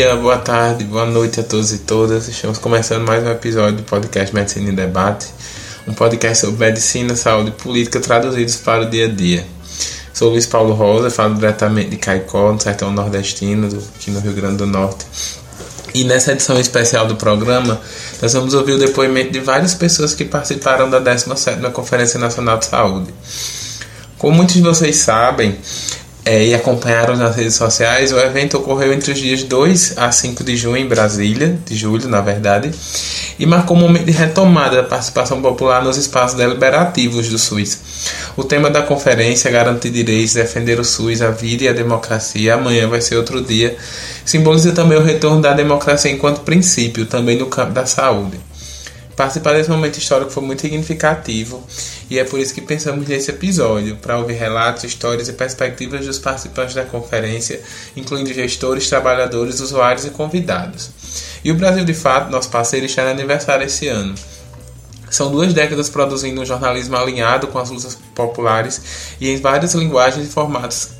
Dia, boa tarde, boa noite a todos e todas. Estamos começando mais um episódio do podcast Medicina em Debate, um podcast sobre medicina, saúde e política traduzidos para o dia a dia. Sou Luiz Paulo Rosa, falo diretamente de Caicó, no sertão nordestino, aqui no Rio Grande do Norte. E nessa edição especial do programa, nós vamos ouvir o depoimento de várias pessoas que participaram da 17ª Conferência Nacional de Saúde. Como muitos de vocês sabem, é, e acompanharam nas redes sociais, o evento ocorreu entre os dias 2 a 5 de junho em Brasília, de julho, na verdade, e marcou um momento de retomada da participação popular nos espaços deliberativos do SUS. O tema da conferência, Garantir Direitos, Defender o SUS, a Vida e a Democracia, amanhã vai ser outro dia, simboliza também o retorno da democracia enquanto princípio, também no campo da saúde. Participar desse momento histórico foi muito significativo e é por isso que pensamos nesse episódio, para ouvir relatos, histórias e perspectivas dos participantes da conferência, incluindo gestores, trabalhadores, usuários e convidados. E o Brasil de Fato, nosso parceiro, está no aniversário esse ano. São duas décadas produzindo um jornalismo alinhado com as lutas populares e em várias linguagens e formatos,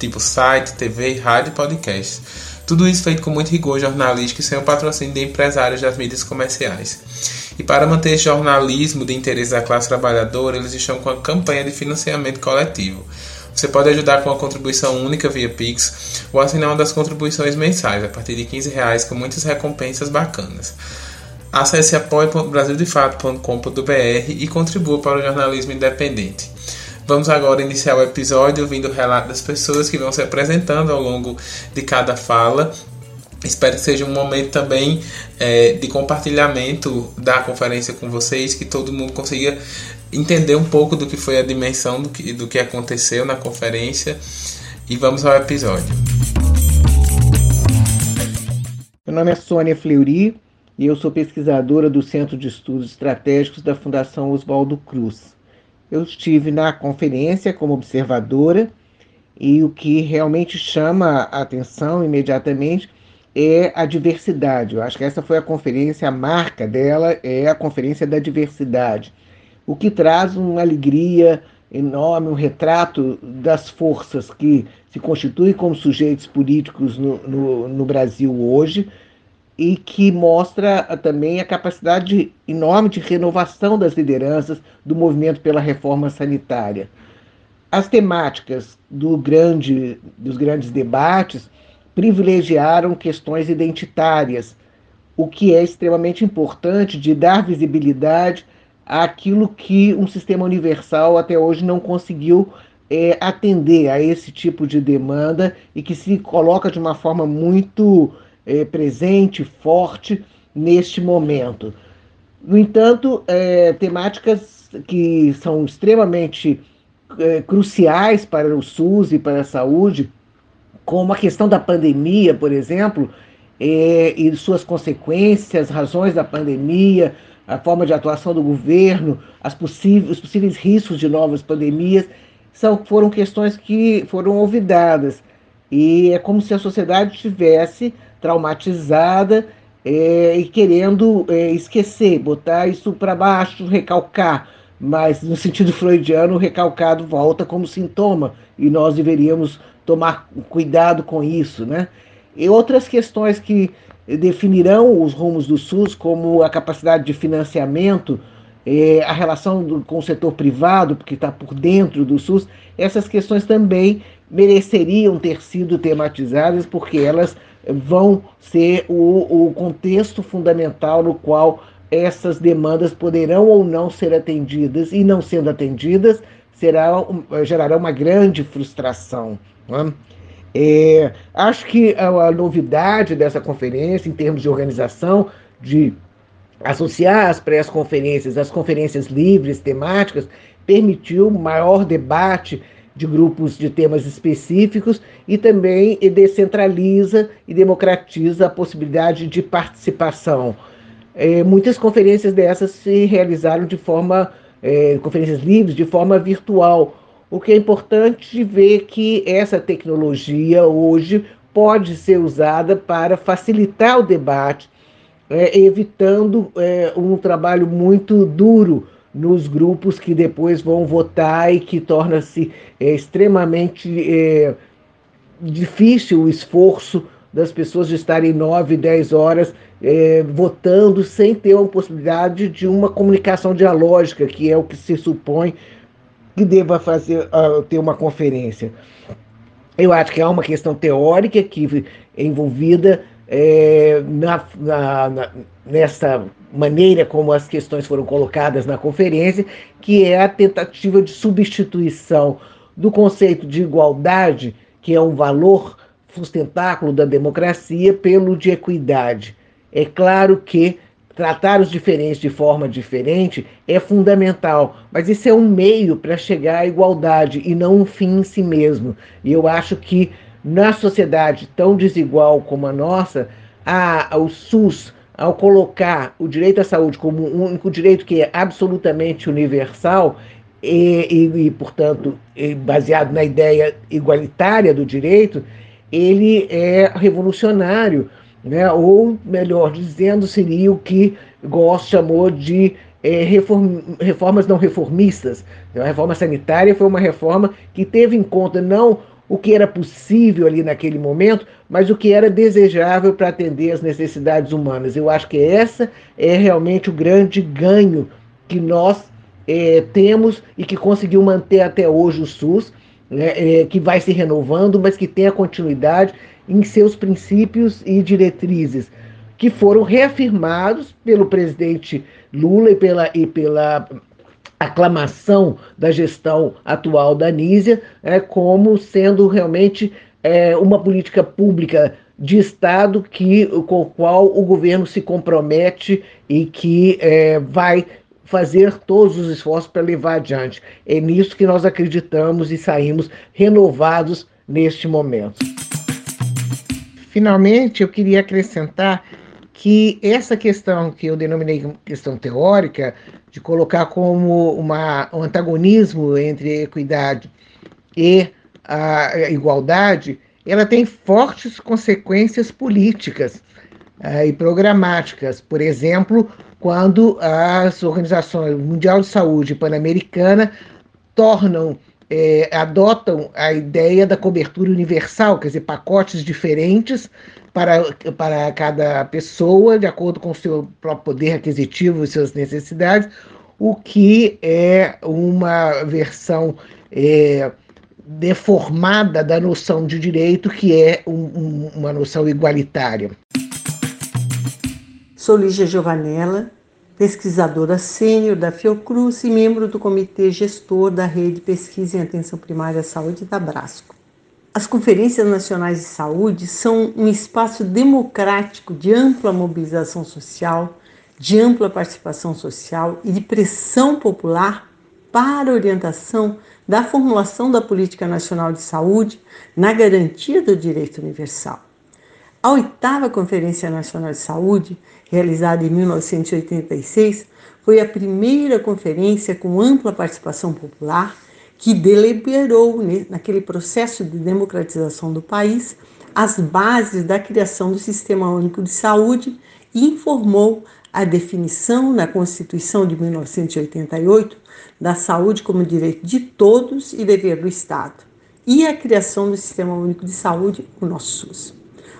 tipo site, TV, rádio e podcast. Tudo isso feito com muito rigor jornalístico e sem o patrocínio de empresários das mídias comerciais. E para manter esse jornalismo de interesse da classe trabalhadora, eles estão com a campanha de financiamento coletivo. Você pode ajudar com uma contribuição única via Pix ou assinar uma das contribuições mensais a partir de 15 reais com muitas recompensas bacanas. Acesse apoie.brasildefato.com.br e contribua para o jornalismo independente. Vamos agora iniciar o episódio ouvindo o relato das pessoas que vão se apresentando ao longo de cada fala Espero que seja um momento também é, de compartilhamento da conferência com vocês, que todo mundo consiga entender um pouco do que foi a dimensão do que, do que aconteceu na conferência. E vamos ao episódio. Meu nome é Sônia Fleury e eu sou pesquisadora do Centro de Estudos Estratégicos da Fundação Oswaldo Cruz. Eu estive na conferência como observadora e o que realmente chama a atenção imediatamente é a diversidade. Eu acho que essa foi a conferência, a marca dela é a conferência da diversidade, o que traz uma alegria enorme, um retrato das forças que se constituem como sujeitos políticos no, no, no Brasil hoje e que mostra também a capacidade enorme de renovação das lideranças do movimento pela reforma sanitária. As temáticas do grande, dos grandes debates privilegiaram questões identitárias, o que é extremamente importante de dar visibilidade àquilo que um sistema universal até hoje não conseguiu é, atender a esse tipo de demanda e que se coloca de uma forma muito é, presente, forte neste momento. No entanto, é, temáticas que são extremamente é, cruciais para o SUS e para a saúde, como a questão da pandemia, por exemplo, é, e suas consequências, razões da pandemia, a forma de atuação do governo, possíveis, os possíveis riscos de novas pandemias, são, foram questões que foram olvidadas. E é como se a sociedade estivesse traumatizada é, e querendo é, esquecer, botar isso para baixo, recalcar. Mas no sentido freudiano, o recalcado volta como sintoma e nós deveríamos tomar cuidado com isso, né? E outras questões que definirão os rumos do SUS, como a capacidade de financiamento, eh, a relação do, com o setor privado, porque está por dentro do SUS, essas questões também mereceriam ter sido tematizadas, porque elas vão ser o, o contexto fundamental no qual essas demandas poderão ou não ser atendidas, e não sendo atendidas, será, gerará uma grande frustração. Né? É, acho que a, a, novidade dessa conferência, em termos de organização, de associar as pré-conferências às conferências livres, temáticas, permitiu maior debate de grupos de temas específicos e também descentraliza e democratiza a possibilidade de participação. É, muitas conferências dessas se realizaram de forma, é, conferências livres, de forma virtual, o que é importante ver que essa tecnologia hoje pode ser usada para facilitar o debate, é, evitando é, um trabalho muito duro nos grupos que depois vão votar e que torna-se é, extremamente é, difícil o esforço das pessoas de estarem nove, dez horas é, votando sem ter uma possibilidade de uma comunicação dialógica, que é o que se supõe que deva fazer uh, ter uma conferência. Eu acho que há uma questão teórica que é envolvida é, na, na, na, nessa maneira como as questões foram colocadas na conferência, que é a tentativa de substituição do conceito de igualdade, que é um valor sustentáculo da democracia, pelo de equidade. É claro que tratar os diferentes de forma diferente é fundamental, mas isso é um meio para chegar à igualdade e não um fim em si mesmo. E eu acho que na sociedade tão desigual como a nossa, a, o SUS, ao colocar o direito à saúde como um único direito que é absolutamente universal e, e, e portanto, baseado na ideia igualitária do direito, ele é revolucionário, né? ou melhor dizendo, seria o que Goss chamou de é, reform, reformas não reformistas. A reforma sanitária foi uma reforma que teve em conta não o que era possível ali naquele momento, mas o que era desejável para atender as necessidades humanas. Eu acho que essa é realmente o grande ganho que nós é, temos e que conseguiu manter até hoje o SUS, né, é, que vai se renovando, mas que tem a continuidade em seus princípios e diretrizes, que foram reafirmados pelo presidente Lula e pela, e pela aclamação da gestão atual da Nízia é, como sendo realmente é, uma política pública de Estado que, com a qual o governo se compromete e que é, vai fazer todos os esforços para levar adiante. É nisso que nós acreditamos e saímos renovados neste momento. Finalmente, eu queria acrescentar que essa questão que eu denominei questão teórica, de colocar como uma, um antagonismo entre equidade e a igualdade, ela tem fortes consequências políticas uh, e programáticas. Por exemplo, quando as organizações Mundial de Saúde e Pan-Americana tornam, eh, adotam a ideia da cobertura universal, quer dizer, pacotes diferentes para, para cada pessoa, de acordo com o seu próprio poder aquisitivo e suas necessidades, o que é uma versão é, deformada da noção de direito, que é um, um, uma noção igualitária. Sou Lígia Giovanella, pesquisadora sênior da Fiocruz e membro do Comitê Gestor da Rede Pesquisa em Atenção Primária à Saúde da Brasco. As conferências nacionais de saúde são um espaço democrático de ampla mobilização social, de ampla participação social e de pressão popular para orientação da formulação da política nacional de saúde na garantia do direito universal. A oitava Conferência Nacional de Saúde, realizada em 1986, foi a primeira conferência com ampla participação popular que deliberou naquele processo de democratização do país as bases da criação do Sistema Único de Saúde e informou a definição na Constituição de 1988 da saúde como direito de todos e dever do Estado, e a criação do Sistema Único de Saúde, o nosso SUS.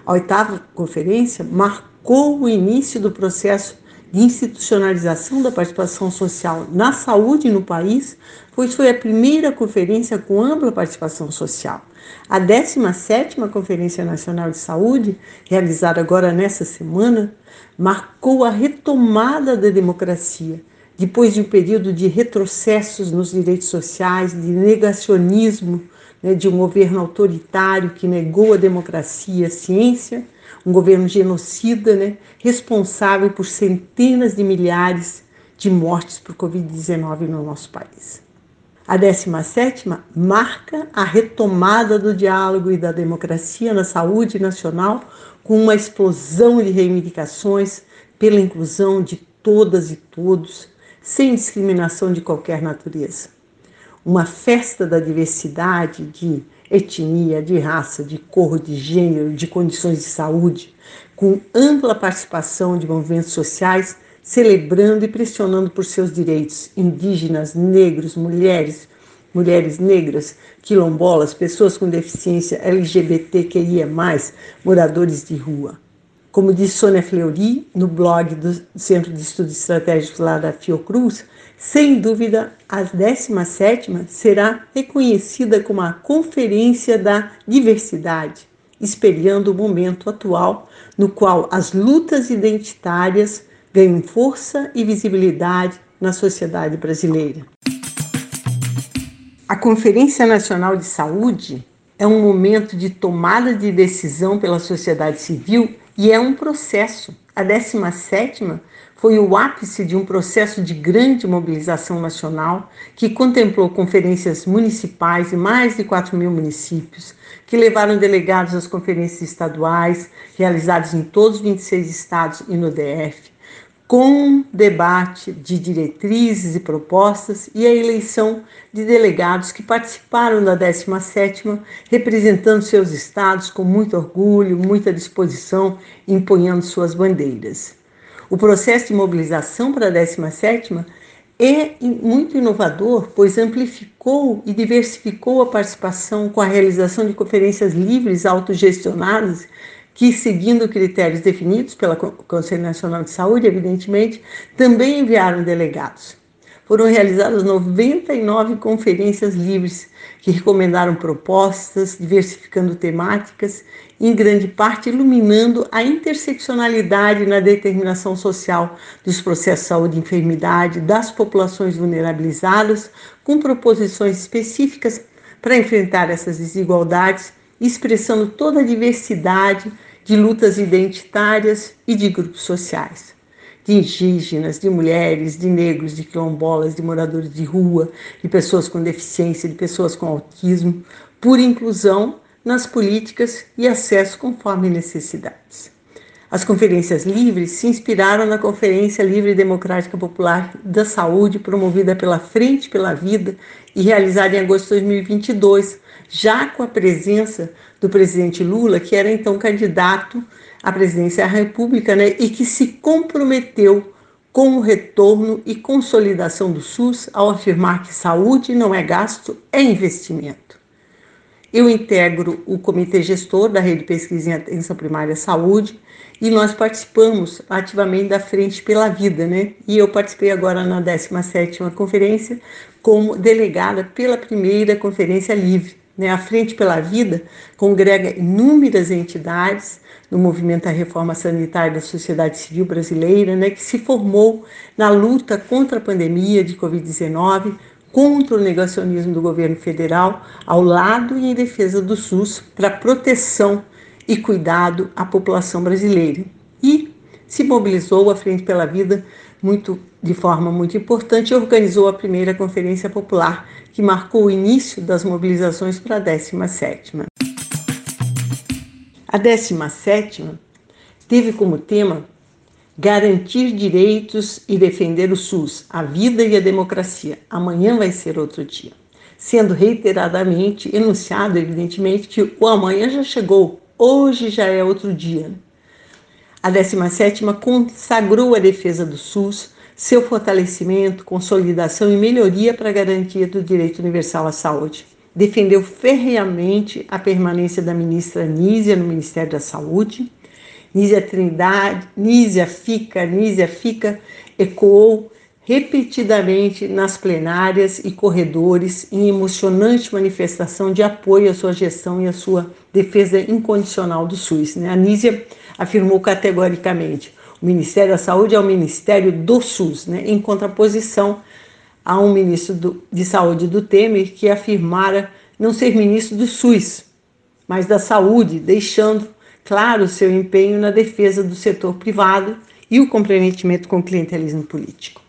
A oitava conferência marcou o início do processo de institucionalização da participação social na saúde no país, pois foi a primeira conferência com ampla participação social. A 17ª Conferência Nacional de Saúde, realizada agora nessa semana, marcou a retomada da democracia, depois de um período de retrocessos nos direitos sociais, de negacionismo, né, de um governo autoritário que negou a democracia e a ciência, um governo genocida, né, responsável por centenas de milhares de mortes por Covid-19 no nosso país. A 17 marca a retomada do diálogo e da democracia na saúde nacional, com uma explosão de reivindicações pela inclusão de todas e todos, sem discriminação de qualquer natureza. Uma festa da diversidade de etnia, de raça, de cor, de gênero, de condições de saúde, com ampla participação de movimentos sociais, celebrando e pressionando por seus direitos indígenas, negros, mulheres, mulheres negras, quilombolas, pessoas com deficiência LGBTQIA, moradores de rua. Como diz Sônia Fleury, no blog do Centro de Estudos Estratégicos lá da Fiocruz, sem dúvida, a 17 será reconhecida como a Conferência da Diversidade, espelhando o momento atual no qual as lutas identitárias ganham força e visibilidade na sociedade brasileira. A Conferência Nacional de Saúde é um momento de tomada de decisão pela sociedade civil e é um processo. A 17 foi o ápice de um processo de grande mobilização nacional que contemplou conferências municipais em mais de 4 mil municípios, que levaram delegados às conferências estaduais, realizadas em todos os 26 estados e no DF, com debate de diretrizes e propostas e a eleição de delegados que participaram da 17ª, representando seus estados com muito orgulho, muita disposição, empunhando suas bandeiras. O processo de mobilização para a 17ª é muito inovador, pois amplificou e diversificou a participação com a realização de conferências livres autogestionadas que, seguindo critérios definidos pelo Conselho Nacional de Saúde, evidentemente, também enviaram delegados. Foram realizadas 99 conferências livres que recomendaram propostas, diversificando temáticas, em grande parte iluminando a interseccionalidade na determinação social dos processos de saúde e enfermidade das populações vulnerabilizadas, com proposições específicas para enfrentar essas desigualdades expressando toda a diversidade de lutas identitárias e de grupos sociais, de indígenas, de mulheres, de negros, de quilombolas, de moradores de rua, de pessoas com deficiência, de pessoas com autismo, por inclusão nas políticas e acesso conforme necessidades. As conferências livres se inspiraram na Conferência Livre Democrática Popular da Saúde, promovida pela Frente pela Vida e realizada em agosto de 2022, já com a presença do presidente Lula, que era então candidato à presidência da República, né, e que se comprometeu com o retorno e consolidação do SUS ao afirmar que saúde não é gasto, é investimento. Eu integro o comitê gestor da Rede Pesquisa em Atenção Primária Saúde e nós participamos ativamente da Frente pela Vida, né? E eu participei agora na 17ª conferência como delegada pela primeira conferência livre. Né? A Frente pela Vida congrega inúmeras entidades no movimento da reforma sanitária da sociedade civil brasileira, né, que se formou na luta contra a pandemia de Covid-19, contra o negacionismo do governo federal, ao lado e em defesa do SUS, para proteção e cuidado à população brasileira. E se mobilizou a Frente pela Vida muito de forma muito importante organizou a primeira conferência popular que marcou o início das mobilizações para a 17ª. A 17ª teve como tema garantir direitos e defender o SUS, a vida e a democracia. Amanhã vai ser outro dia. Sendo reiteradamente enunciado, evidentemente, que o amanhã já chegou, hoje já é outro dia. A 17ª consagrou a defesa do SUS, seu fortalecimento, consolidação e melhoria para a garantia do direito universal à saúde. Defendeu ferreamente a permanência da ministra Nízia no Ministério da Saúde. Nízia Trindade, Nízia fica, Nízia fica, ecoou repetidamente nas plenárias e corredores em emocionante manifestação de apoio à sua gestão e à sua defesa incondicional do SUS. Né? A Nízia afirmou categoricamente: o Ministério da Saúde é o Ministério do SUS, né, em contraposição a um ministro do, de Saúde do Temer que afirmara não ser ministro do SUS, mas da saúde, deixando claro seu empenho na defesa do setor privado e o comprometimento com o clientelismo político.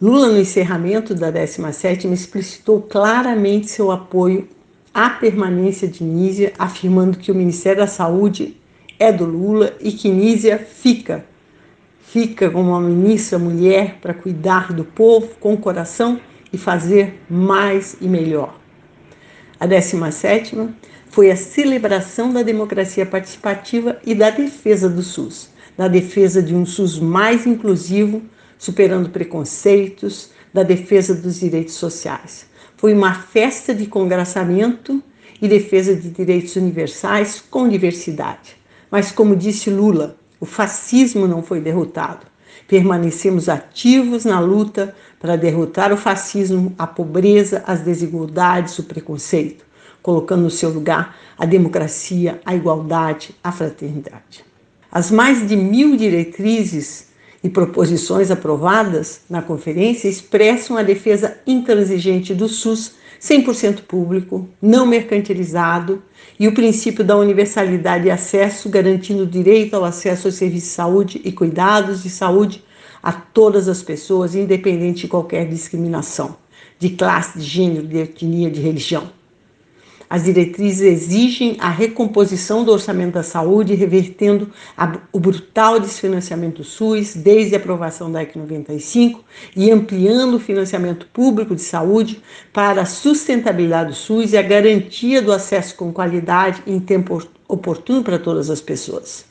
Lula, no encerramento da 17ª, explicitou claramente seu apoio à permanência de Nízia, afirmando que o Ministério da Saúde é do Lula e que Nízia fica, fica como uma ministra mulher para cuidar do povo com coração e fazer mais e melhor. A 17ª foi a celebração da democracia participativa e da defesa do SUS, da defesa de um SUS mais inclusivo, superando preconceitos, da defesa dos direitos sociais. Foi uma festa de congraçamento e defesa de direitos universais com diversidade. Mas, como disse Lula, o fascismo não foi derrotado. Permanecemos ativos na luta para derrotar o fascismo, a pobreza, as desigualdades, o preconceito, colocando no seu lugar a democracia, a igualdade, a fraternidade. As mais de mil diretrizes e proposições aprovadas na conferência expressam a defesa intransigente do SUS 100% público, não mercantilizado e o princípio da universalidade de acesso, garantindo o direito ao acesso aos serviços de saúde e cuidados de saúde a todas as pessoas, independente de qualquer discriminação, de classe, de gênero, de etnia, de religião. As diretrizes exigem a recomposição do orçamento da saúde, revertendo a, o brutal desfinanciamento do SUS desde a aprovação da EC 95 e ampliando o financiamento público de saúde para a sustentabilidade do SUS e a garantia do acesso com qualidade em tempo oportuno para todas as pessoas.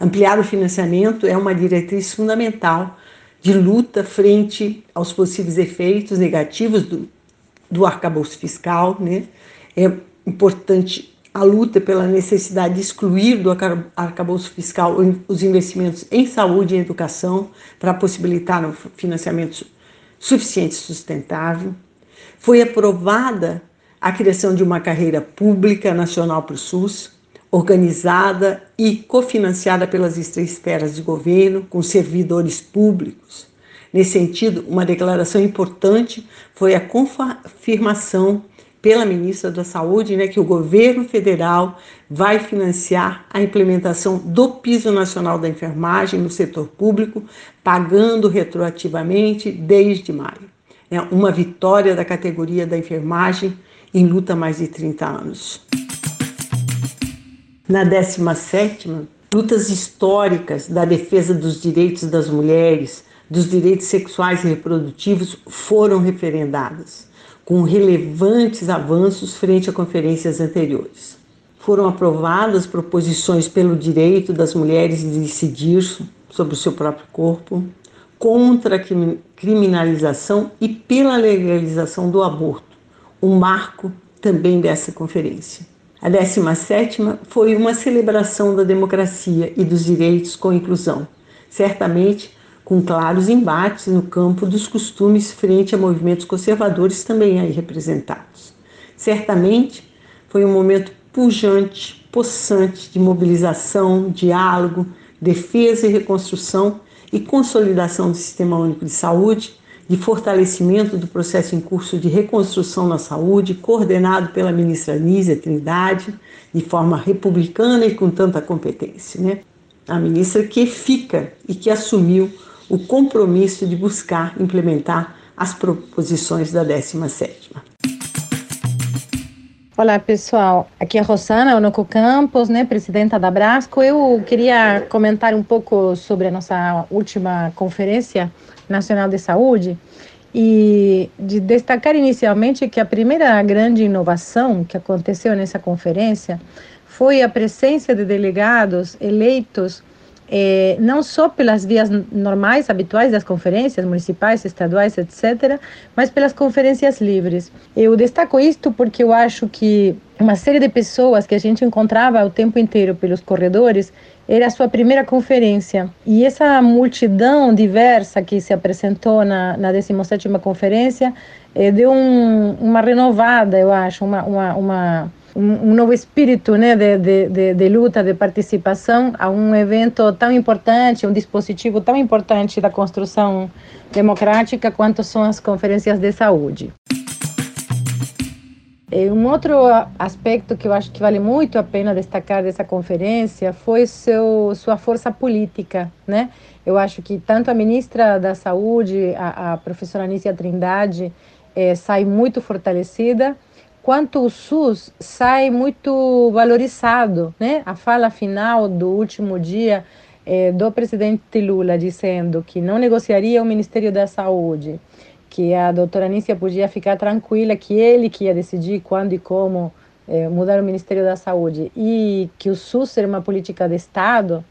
Ampliar o financiamento é uma diretriz fundamental de luta frente aos possíveis efeitos negativos do, do arcabouço fiscal, né? É importante a luta pela necessidade de excluir do arcabouço fiscal os investimentos em saúde e educação para possibilitar um financiamento suficiente e sustentável. Foi aprovada a criação de uma carreira pública nacional para o SUS, organizada e cofinanciada pelas esferas de governo, com servidores públicos. Nesse sentido, uma declaração importante foi a confirmação pela ministra da Saúde, né, que o governo federal vai financiar a implementação do piso nacional da enfermagem no setor público, pagando retroativamente desde maio. É uma vitória da categoria da enfermagem em luta há mais de 30 anos. Na 17ª, lutas históricas da defesa dos direitos das mulheres, dos direitos sexuais e reprodutivos foram referendadas com relevantes avanços frente a conferências anteriores. Foram aprovadas proposições pelo direito das mulheres de decidir sobre o seu próprio corpo, contra a criminalização e pela legalização do aborto, um marco também dessa conferência. A 17 foi uma celebração da democracia e dos direitos com inclusão, certamente com claros embates no campo dos costumes frente a movimentos conservadores também aí representados. Certamente foi um momento pujante, possante de mobilização, diálogo, defesa e reconstrução e consolidação do Sistema Único de Saúde, de fortalecimento do processo em curso de reconstrução na saúde, coordenado pela ministra Nízia Trindade, de forma republicana e com tanta competência. Né? A ministra que fica e que assumiu o compromisso de buscar implementar as proposições da 17ª. Olá, pessoal. Aqui é a Rosana Onoco Campos, né, presidenta da Brasco. Eu queria comentar um pouco sobre a nossa última Conferência Nacional de Saúde e de destacar inicialmente que a primeira grande inovação que aconteceu nessa conferência foi a presença de delegados eleitos é, não só pelas vias normais, habituais das conferências municipais, estaduais, etc., mas pelas conferências livres. Eu destaco isto porque eu acho que uma série de pessoas que a gente encontrava o tempo inteiro pelos corredores era a sua primeira conferência. E essa multidão diversa que se apresentou na, na 17ª conferência eh, deu um, uma renovada, eu acho, uma, uma, uma um, novo espírito né, de, de, de, de, luta, de participação a um evento tão importante, um dispositivo tão importante da construção democrática quanto são as conferências de saúde. Um outro aspecto que eu acho que vale muito a pena destacar dessa conferência foi seu, sua força política, né? Eu acho que tanto a ministra da Saúde, a, a professora Anícia Trindade, é, sai muito fortalecida, quanto o SUS sai muito valorizado, né? A fala final do último dia é, do presidente Lula dizendo que não negociaria o Ministério da Saúde, que a doutora Anícia podia ficar tranquila que ele que ia decidir quando e como é, mudar o Ministério da Saúde e que o SUS ser uma política de Estado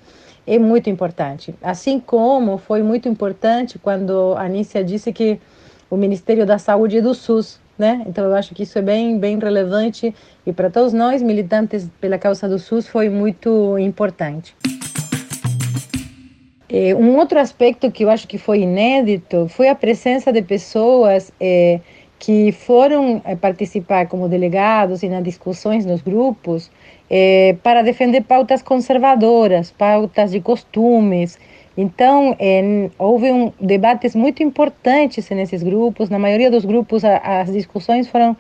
é muito importante. Assim como foi muito importante quando a disse que o Ministério da Saúde é do SUS, né? Então eu acho que isso é bem bem relevante e para todos nós militantes pela causa do SUS foi muito importante. É, um outro aspecto que eu acho que foi inédito foi a presença de pessoas é, que foram é, participar como delegados e nas discussões nos grupos é, para defender pautas conservadoras, pautas de costumes. Então, é, houve um, debates muito importantes nesses grupos. Na maioria dos grupos, a, as discussões foram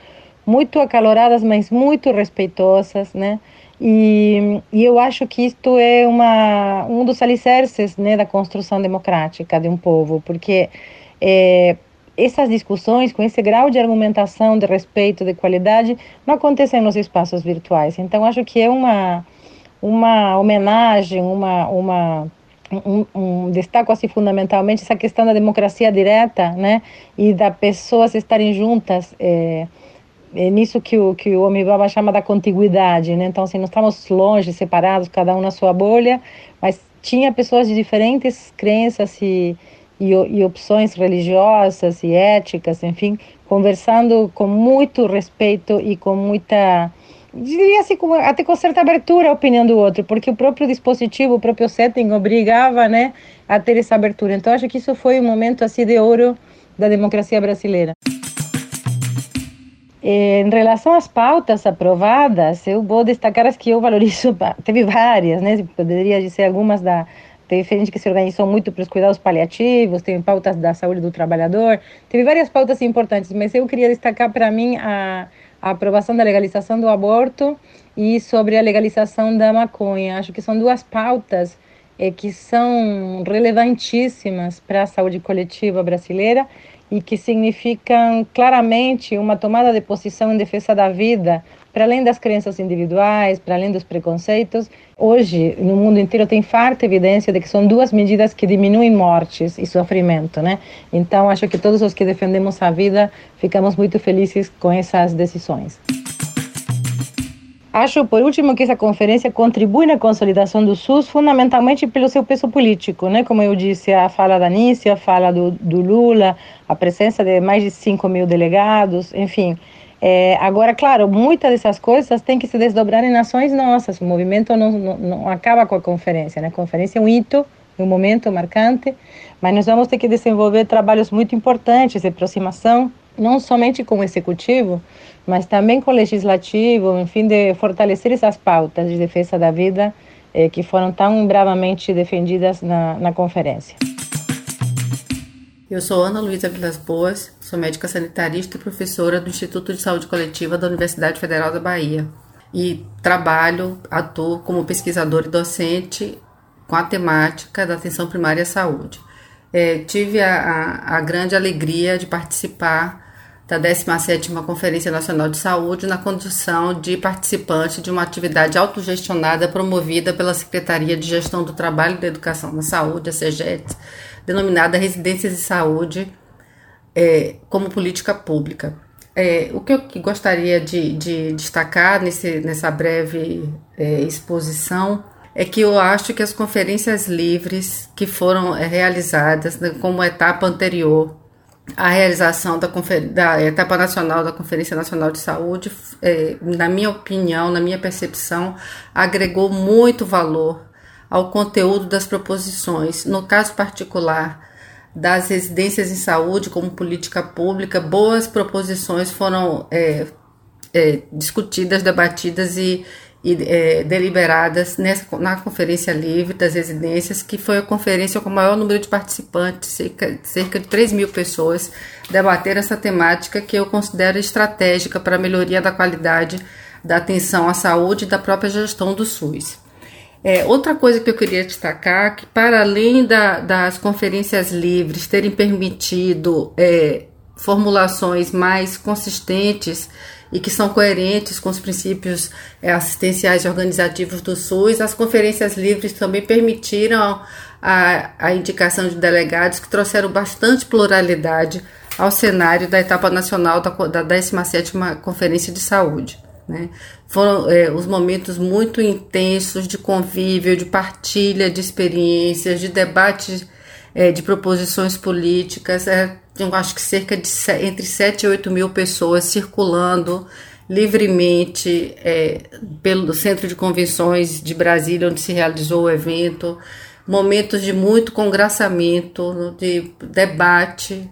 muito acaloradas, mas muito respeitosas, né? E, e, eu acho que isto é uma, um dos alicerces né, da construção democrática de um povo, porque é, essas discussões, com esse grau de argumentação, de respeito, de qualidade, não acontecem nos espaços virtuais. Então, acho que é uma, uma homenagem, uma, uma um, um, destaco assim fundamentalmente essa questão da democracia direta, né, e da pessoas estarem juntas. É, é nisso que o que o Omibaba chama da contiguidade, né? Então, assim, nós estamos longe, separados, cada um na sua bolha, mas tinha pessoas de diferentes crenças e, e, e opções religiosas e éticas, enfim, conversando com muito respeito e com muita diria assim, até com certa abertura à opinião do outro, porque o próprio dispositivo, o próprio setting obrigava, né, a ter essa abertura. Então acho que isso foi um momento assim de ouro da democracia brasileira. Em relação às pautas aprovadas, eu vou destacar as que eu valorizo. Teve várias, né? Poderia dizer algumas da. Teve gente que se organizou muito para os cuidados paliativos, teve pautas da saúde do trabalhador, teve várias pautas importantes, mas eu queria destacar para mim a, a aprovação da legalização do aborto e sobre a legalização da maconha. Acho que são duas pautas é, que são relevantíssimas para a saúde coletiva brasileira e que significam claramente uma tomada de posição em defesa da vida, para além das crenças individuais, para além dos preconceitos. Hoje, no mundo inteiro, tem farta evidência de que são duas medidas que diminuem mortes e sofrimento, né? Então, acho que todos os que defendemos a vida ficamos muito felizes com essas decisões. Acho, por último, que essa conferência contribui na consolidação do SUS fundamentalmente pelo seu peso político, né? Como eu disse, a fala da Nícia, a fala do, do Lula, a presença de mais de 5 mil delegados, enfim. É, agora, claro, muitas dessas coisas têm que se desdobrar em ações nossas. O movimento não, não, não acaba com a conferência, né? A conferência é um hito, é um momento marcante, mas nós vamos ter que desenvolver trabalhos muito importantes de aproximação, não somente com o executivo, mas também com o legislativo, enfim, de fortalecer essas pautas de defesa da vida eh, que foram tão bravamente defendidas na, na conferência. Eu sou Ana Luísa Vilas Boas, sou médica sanitarista e professora do Instituto de Saúde Coletiva da Universidade Federal da Bahia. E trabalho, atuo como pesquisadora e docente com a temática da atenção primária à saúde. É, tive a, a, a grande alegria de participar da 17ª Conferência Nacional de Saúde na condição de participante de uma atividade autogestionada promovida pela Secretaria de Gestão do Trabalho e da Educação na Saúde, a CEGET, denominada Residências de Saúde é, como política pública. É, o que eu gostaria de, de destacar nesse, nessa breve é, exposição é que eu acho que as conferências livres que foram é, realizadas né, como etapa anterior a realização da, da, etapa nacional da Conferência Nacional de Saúde, é, na minha opinião, na minha percepção, agregou muito valor ao conteúdo das proposições. No caso particular das residências em saúde como política pública, boas proposições foram é, é, discutidas, debatidas e, e é, deliberadas nessa, na Conferência Livre das Residências, que foi a conferência com o maior número de participantes, cerca, cerca de 3 mil pessoas, debateram essa temática que eu considero estratégica para a melhoria da qualidade da atenção à saúde e da própria gestão do SUS. É, outra coisa que eu queria destacar, que para além da, das conferências livres terem permitido é, formulações mais consistentes e que são coerentes com os princípios é, assistenciais e organizativos do SUS. As conferências livres também permitiram a, a indicação de delegados que trouxeram bastante pluralidade ao cenário da etapa nacional da, da 17ª Conferência de Saúde. Né? Foram é, os momentos muito intensos de convívio, de partilha de experiências, de debate é, de proposições políticas. É, eu acho que cerca de entre 7 e 8 mil pessoas circulando livremente é, pelo Centro de Convenções de Brasília, onde se realizou o evento. Momentos de muito congraçamento, de debate,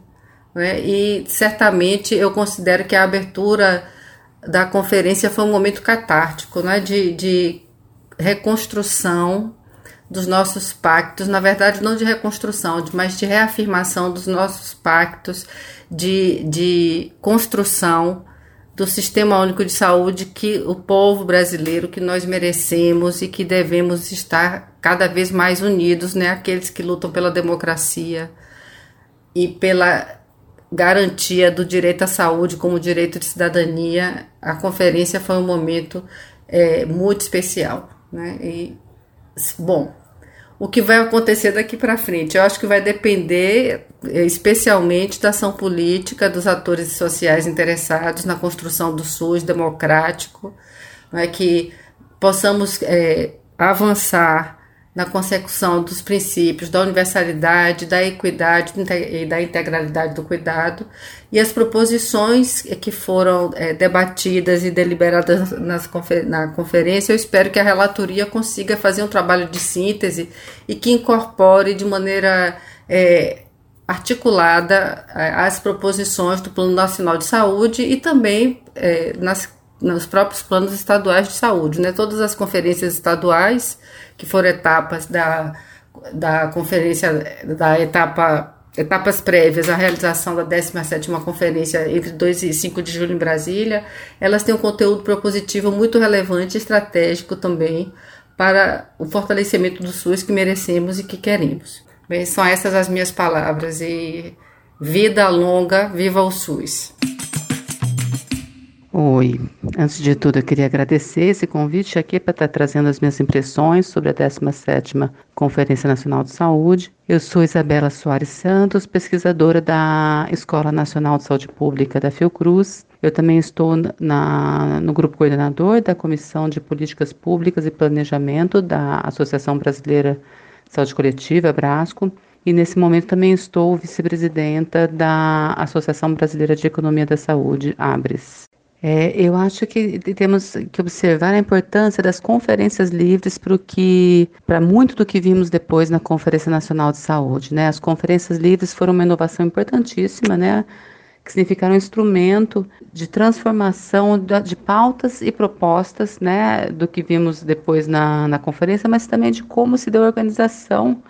né? e certamente eu considero que a abertura da conferência foi um momento catártico, né? de, de reconstrução dos nossos pactos, na verdade, não de reconstrução, mas de reafirmação dos nossos pactos, de, de construção do Sistema Único de Saúde que o povo brasileiro, que nós merecemos e que devemos estar cada vez mais unidos, né? Aqueles que lutam pela democracia e pela garantia do direito à saúde como direito de cidadania. A conferência foi um momento é, muito especial, né? E, bom, o que vai acontecer daqui para frente. Eu acho que vai depender eh, especialmente da ação política dos atores sociais interessados na construção do SUS democrático, é que possamos é, avançar na consecução dos princípios da universalidade, da equidade e da integralidade do cuidado, e as proposições que foram é, debatidas e deliberadas nas na conferência, eu espero que a relatoria consiga fazer um trabalho de síntese e que incorpore de maneira é, articulada as proposições do Plano Nacional de Saúde e também é, nas nos próprios planos estaduais de saúde, né? Todas as conferências estaduais, que foram etapas da, da conferência, da etapa, etapas prévias à realização da 17ª conferência entre 2 e 5 de julho em Brasília, elas têm um conteúdo propositivo muito relevante e estratégico também para o fortalecimento do SUS que merecemos e que queremos. Bem, são essas as minhas palavras e vida longa, viva o SUS! Oi, antes de tudo eu queria agradecer esse convite aqui para estar trazendo as minhas impressões sobre a 17ª Conferência Nacional de Saúde. Eu sou Isabela Soares Santos, pesquisadora da Escola Nacional de Saúde Pública da Fiocruz. Eu também estou na, no grupo coordenador da Comissão de Políticas Públicas e Planejamento da Associação Brasileira de Saúde Coletiva, Brasco. E nesse momento também estou vice-presidenta da Associação Brasileira de Economia da Saúde, ABRES. É, eu acho que temos que observar a importância das conferências livres para que, para muito do que vimos depois na Conferência Nacional de Saúde, né? As conferências livres foram uma inovação importantíssima, né? Que significaram um instrumento de transformação de pautas e propostas, né? Do que vimos depois na, na conferência, mas também de como se deu a organização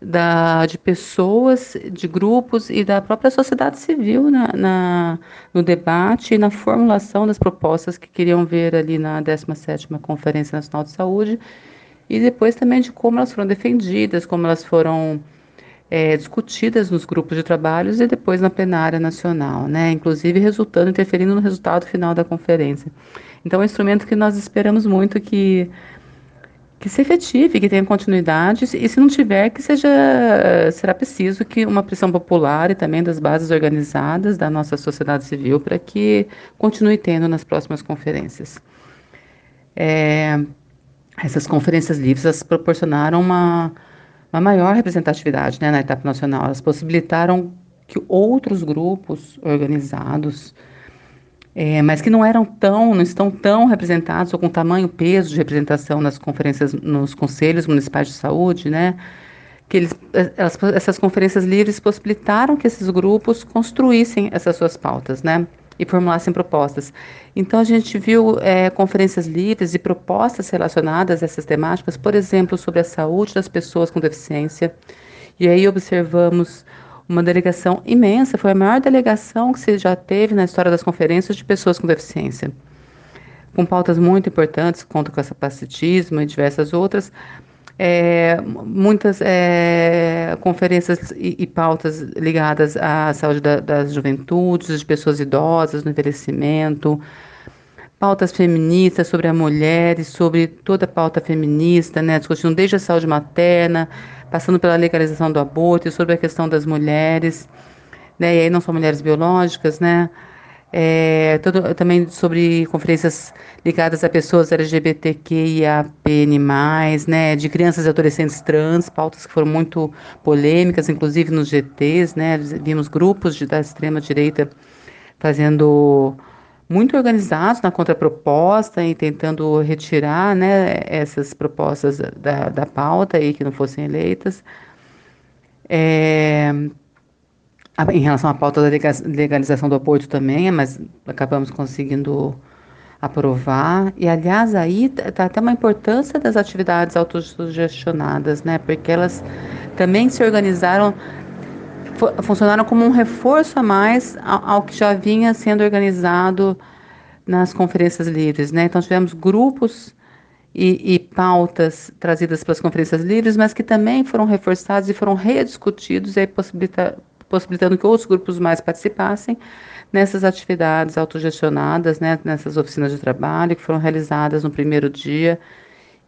da, de pessoas, de grupos e da própria sociedade civil na, na, no debate e na formulação das propostas que queriam ver ali na 17ª Conferência Nacional de Saúde e depois também de como elas foram defendidas, como elas foram é, discutidas nos grupos de trabalhos e depois na plenária nacional, né? inclusive resultando, interferindo no resultado final da conferência. Então, é um instrumento que nós esperamos muito que que se efetive, que tenha continuidade, e se não tiver, que seja, será preciso que uma pressão popular e também das bases organizadas da nossa sociedade civil para que continue tendo nas próximas conferências. É, essas conferências livres proporcionaram uma, uma maior representatividade né, na etapa nacional, elas possibilitaram que outros grupos organizados é, mas que não eram tão, não estão tão representados ou com tamanho peso de representação nas conferências, nos conselhos municipais de saúde, né? Que eles, elas, essas conferências livres possibilitaram que esses grupos construíssem essas suas pautas, né? e formulassem propostas. Então, a gente viu é, conferências livres e propostas relacionadas a essas temáticas, por exemplo, sobre a saúde das pessoas com deficiência. E aí observamos uma delegação imensa, foi a maior delegação que se já teve na história das conferências de pessoas com deficiência. Com pautas muito importantes, conta com capacitismo e diversas outras, é, muitas é, conferências e, e, pautas ligadas à saúde da, das juventudes, de pessoas idosas, no envelhecimento, pautas feministas sobre a mulher e sobre toda a pauta feminista, né, discutindo desde a saúde materna, passando pela legalização do aborto e sobre a questão das mulheres, né, e aí não só mulheres biológicas, né, é, todo, também sobre conferências ligadas a pessoas LGBTQIAPN+, né, de crianças e adolescentes trans, pautas que foram muito polêmicas, inclusive nos GTs, né, vimos grupos de, da extrema-direita fazendo muito organizados na contraproposta e tentando retirar, né, essas propostas da, da pauta e que não fossem eleitas. É, em relação à pauta da legalização do aborto também, mas acabamos conseguindo aprovar. E, aliás, aí está tá até uma importância das atividades autossugestionadas, né? Porque elas também se organizaram, funcionaram como um reforço a mais ao, que já vinha sendo organizado nas conferências livres, né? Então, tivemos grupos e, e, pautas trazidas pelas conferências livres, mas que também foram reforçados e foram rediscutidos e aí possibilita, possibilitando que outros grupos mais participassem nessas atividades autogestionadas, né, nessas oficinas de trabalho que foram realizadas no primeiro dia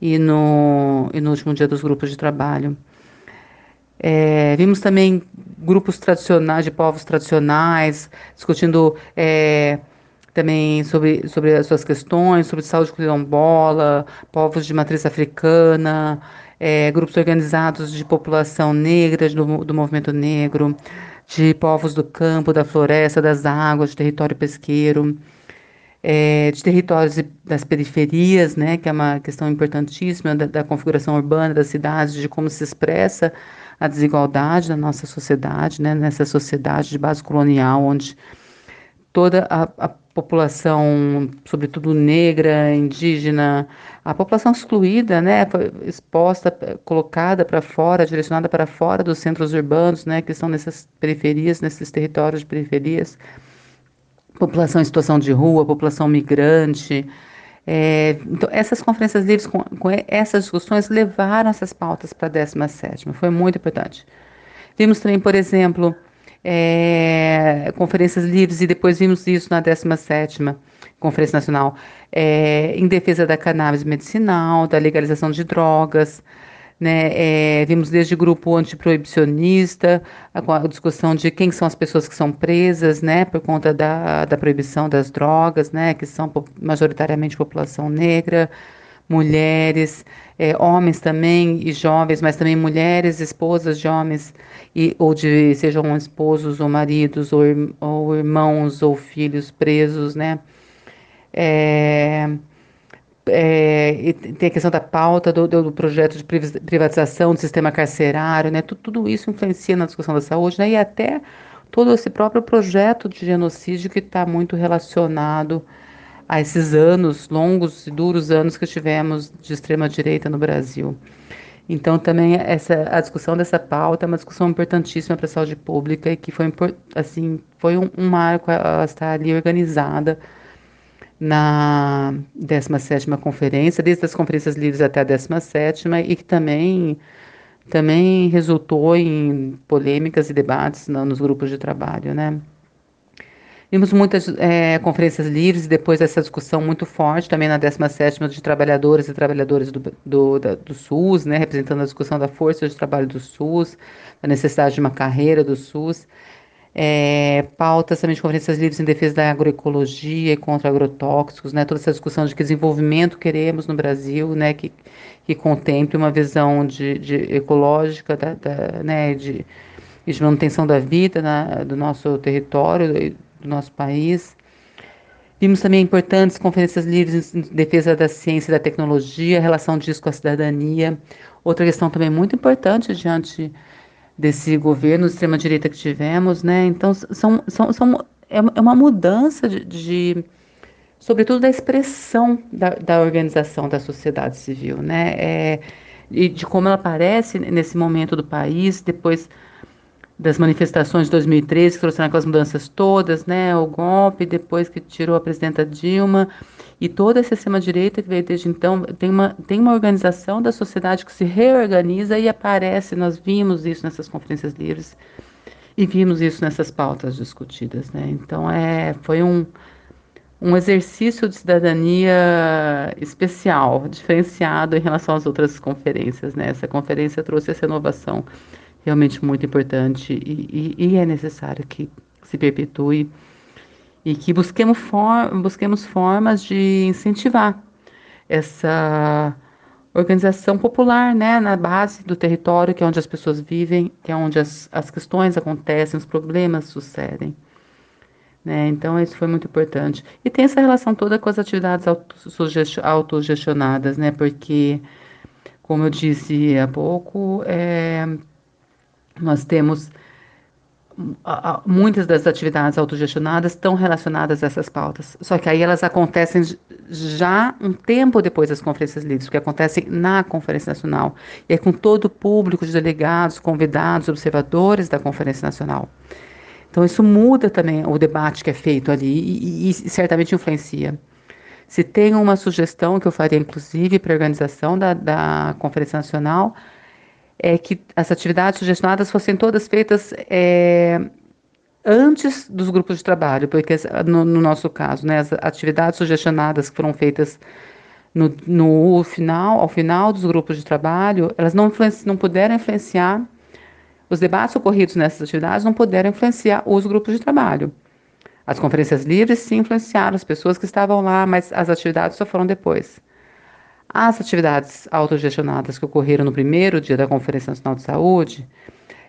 e no, e no último dia dos grupos de trabalho. É, vimos também grupos tradicionais, de povos tradicionais, discutindo é, também sobre, sobre as suas questões, sobre saúde quilombola, povos de matriz africana, é, grupos organizados de população negra, do, do movimento negro, de povos do campo, da floresta, das águas, de território pesqueiro, é, de territórios das periferias, né, que é uma questão importantíssima da, da, configuração urbana das cidades, de como se expressa a desigualdade da nossa sociedade, né, nessa sociedade de base colonial, onde toda a, a população, sobretudo negra, indígena, a população excluída, né, exposta, colocada para fora, direcionada para fora dos centros urbanos, né, que estão nessas periferias, nesses territórios de periferias, população em situação de rua, população migrante. É, então, essas conferências livres com, com, essas discussões levaram essas pautas para a 17 foi muito importante. Vimos também, por exemplo, é, conferências livres, e depois vimos isso na 17ª Conferência Nacional, é, em defesa da cannabis medicinal, da legalização de drogas, né, é, vimos desde grupo antiproibicionista, a, a discussão de quem são as pessoas que são presas, né, por conta da, da proibição das drogas, né, que são majoritariamente população negra, mulheres, é, homens também e jovens, mas também mulheres, esposas de homens, e, ou de sejam esposos ou maridos, ou, ou irmãos ou filhos presos, né? É, é, tem a questão da pauta do, do, projeto de privatização do sistema carcerário, né? Tudo, tudo, isso influencia na discussão da saúde, né? E até todo esse próprio projeto de genocídio que está muito relacionado a esses anos, longos e duros anos que tivemos de extrema direita no Brasil. Então também essa a discussão dessa pauta é uma discussão importantíssima para a saúde pública e que foi assim foi um, um marco a, estar ali organizada na 17ª conferência, desde as conferências livres até a 17ª e que também também resultou em polêmicas e debates no, nos grupos de trabalho, né? Vimos muitas é, conferências livres e depois essa discussão muito forte também na 17ª de trabalhadoras e trabalhadores do, do, da, do SUS, né, representando a discussão da força de trabalho do SUS, da necessidade de uma carreira do SUS. É, pautas também de conferências livres em defesa da agroecologia e contra agrotóxicos, né, toda essa discussão de que desenvolvimento queremos no Brasil, né, que, que contemple uma visão de, de ecológica, da, da, né, de, de manutenção da vida na, do nosso território, do nosso país. Vimos também importantes conferências livres em defesa da ciência e da tecnologia, relação disso com a cidadania. Outra questão também muito importante diante desse governo de extrema-direita que tivemos, né? Então, são, são, são é, é uma mudança de, de sobretudo da expressão da, da, organização da sociedade civil, né? É, e de como ela aparece nesse momento do país, depois das manifestações de 2013, que trouxeram aquelas mudanças todas, né? O golpe, depois que tirou a presidenta Dilma, e toda essa extrema-direita que veio desde então, tem uma, tem uma organização da sociedade que se reorganiza e aparece, nós vimos isso nessas conferências livres, e vimos isso nessas pautas discutidas, né? Então, é, foi um, um exercício de cidadania especial, diferenciado em relação às outras conferências, né? Essa conferência trouxe essa inovação realmente muito importante e, e, e é necessário que se perpetue e que busquemos, for, busquemos formas de incentivar essa organização popular, né, na base do território, que é onde as pessoas vivem, que é onde as, as questões acontecem, os problemas sucedem. Né? Então, isso foi muito importante. E tem essa relação toda com as atividades autogestionadas, né? porque, como eu disse há pouco, é, nós temos muitas das atividades autogestionadas estão relacionadas a essas pautas. Só que aí elas acontecem já um tempo depois das conferências livres, porque acontecem na Conferência Nacional. E é com todo o público de delegados, convidados, observadores da Conferência Nacional. Então isso muda também o debate que é feito ali e, e, e certamente influencia. Se tem uma sugestão que eu faria, inclusive, para a organização da, da Conferência Nacional, é que as atividades sugestionadas fossem todas feitas é, antes dos grupos de trabalho, porque no, no, nosso caso, né, as atividades sugestionadas que foram feitas no, no final, ao final dos grupos de trabalho, elas não, não puderam influenciar os debates ocorridos nessas atividades, não puderam influenciar os grupos de trabalho. As conferências livres sim influenciaram as pessoas que estavam lá, mas as atividades só foram depois. As atividades autogestionadas que ocorreram no primeiro dia da Conferência Nacional de Saúde,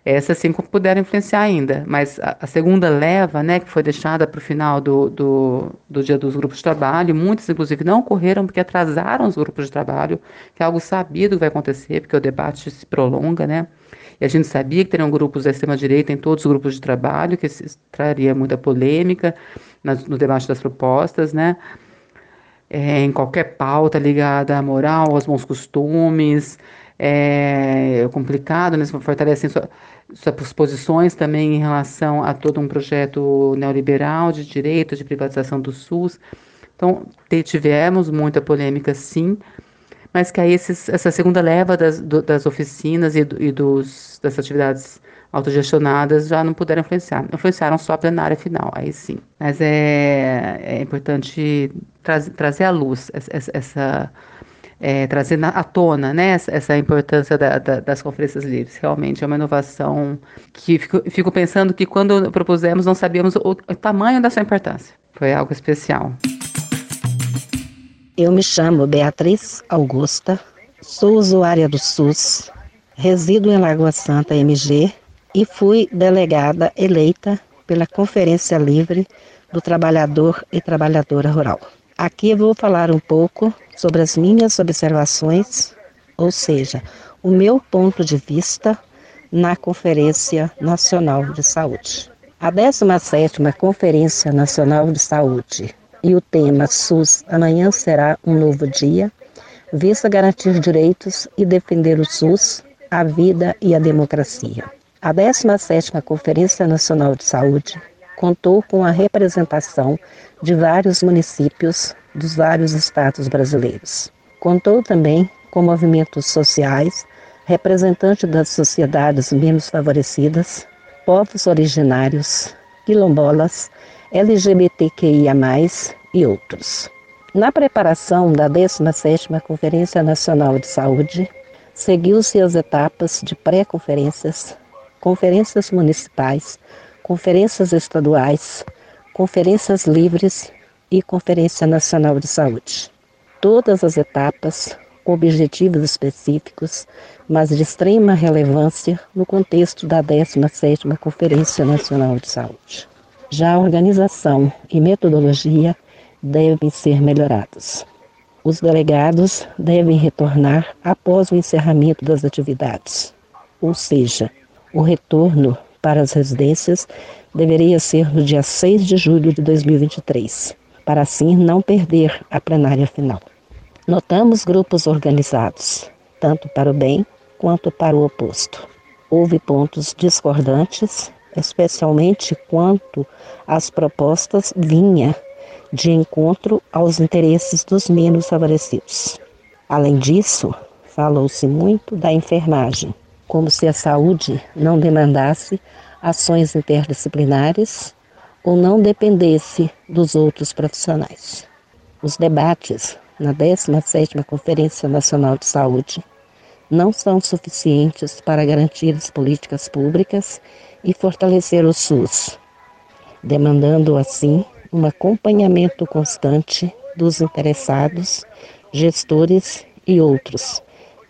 essas sim puderam influenciar ainda, mas a, a segunda leva, né, que foi deixada para o final do, do, do, dia dos grupos de trabalho, muitas inclusive não ocorreram porque atrasaram os grupos de trabalho, que é algo sabido que vai acontecer, porque o debate se prolonga, né? E a gente sabia que teriam grupos da extrema-direita em todos os grupos de trabalho, que traria muita polêmica no debate das propostas, né? É, em qualquer pauta ligada à moral, aos bons costumes, é complicado, né? fortalecem sua, suas posições também em relação a todo um projeto neoliberal de direito, de privatização do SUS. Então, tivemos muita polêmica, sim, mas que aí esses, essa segunda leva das, do, das oficinas e, do, e dos, das atividades autogestionadas já não puderam influenciar. Influenciaram só a plenária final, aí sim. Mas é, é importante trazer à luz essa, essa é, trazer à tona né, essa, importância da, da, das conferências livres. Realmente é uma inovação que fico, fico pensando que quando propusemos não sabíamos o, o tamanho da sua importância. Foi algo especial. Eu me chamo Beatriz Augusta, sou usuária do SUS, resido em Lagoa Santa MG e fui delegada eleita pela Conferência Livre do Trabalhador e Trabalhadora Rural. Aqui eu vou falar um pouco sobre as minhas observações, ou seja, o meu ponto de vista na Conferência Nacional de Saúde. A 17ª Conferência Nacional de Saúde e o tema SUS Amanhã Será um Novo Dia visa garantir direitos e defender o SUS, a vida e a democracia. A 17ª Conferência Nacional de Saúde contou com a representação de vários municípios dos vários estados brasileiros. Contou também com movimentos sociais, representantes das sociedades menos favorecidas, povos originários, quilombolas, LGBTQIA+, e outros. Na preparação da 17ª Conferência Nacional de Saúde, seguiu-se as etapas de pré-conferências, conferências municipais, conferências estaduais, conferências livres e Conferência Nacional de Saúde. Todas as etapas com objetivos específicos, mas de extrema relevância no contexto da 17ª Conferência Nacional de Saúde. Já a organização e metodologia devem ser melhorados. Os delegados devem retornar após o encerramento das atividades, ou seja, o retorno para as residências deveria ser no dia 6 de julho de 2023, para assim não perder a plenária final. Notamos grupos organizados, tanto para o bem quanto para o oposto. Houve pontos discordantes, especialmente quanto às propostas vinha de encontro aos interesses dos menos favorecidos. Além disso, falou-se muito da enfermagem, como se a saúde não demandasse ações interdisciplinares ou não dependesse dos outros profissionais. Os debates na 17ª Conferência Nacional de Saúde não são suficientes para garantir as políticas públicas e fortalecer o SUS, demandando assim um acompanhamento constante dos interessados, gestores e outros,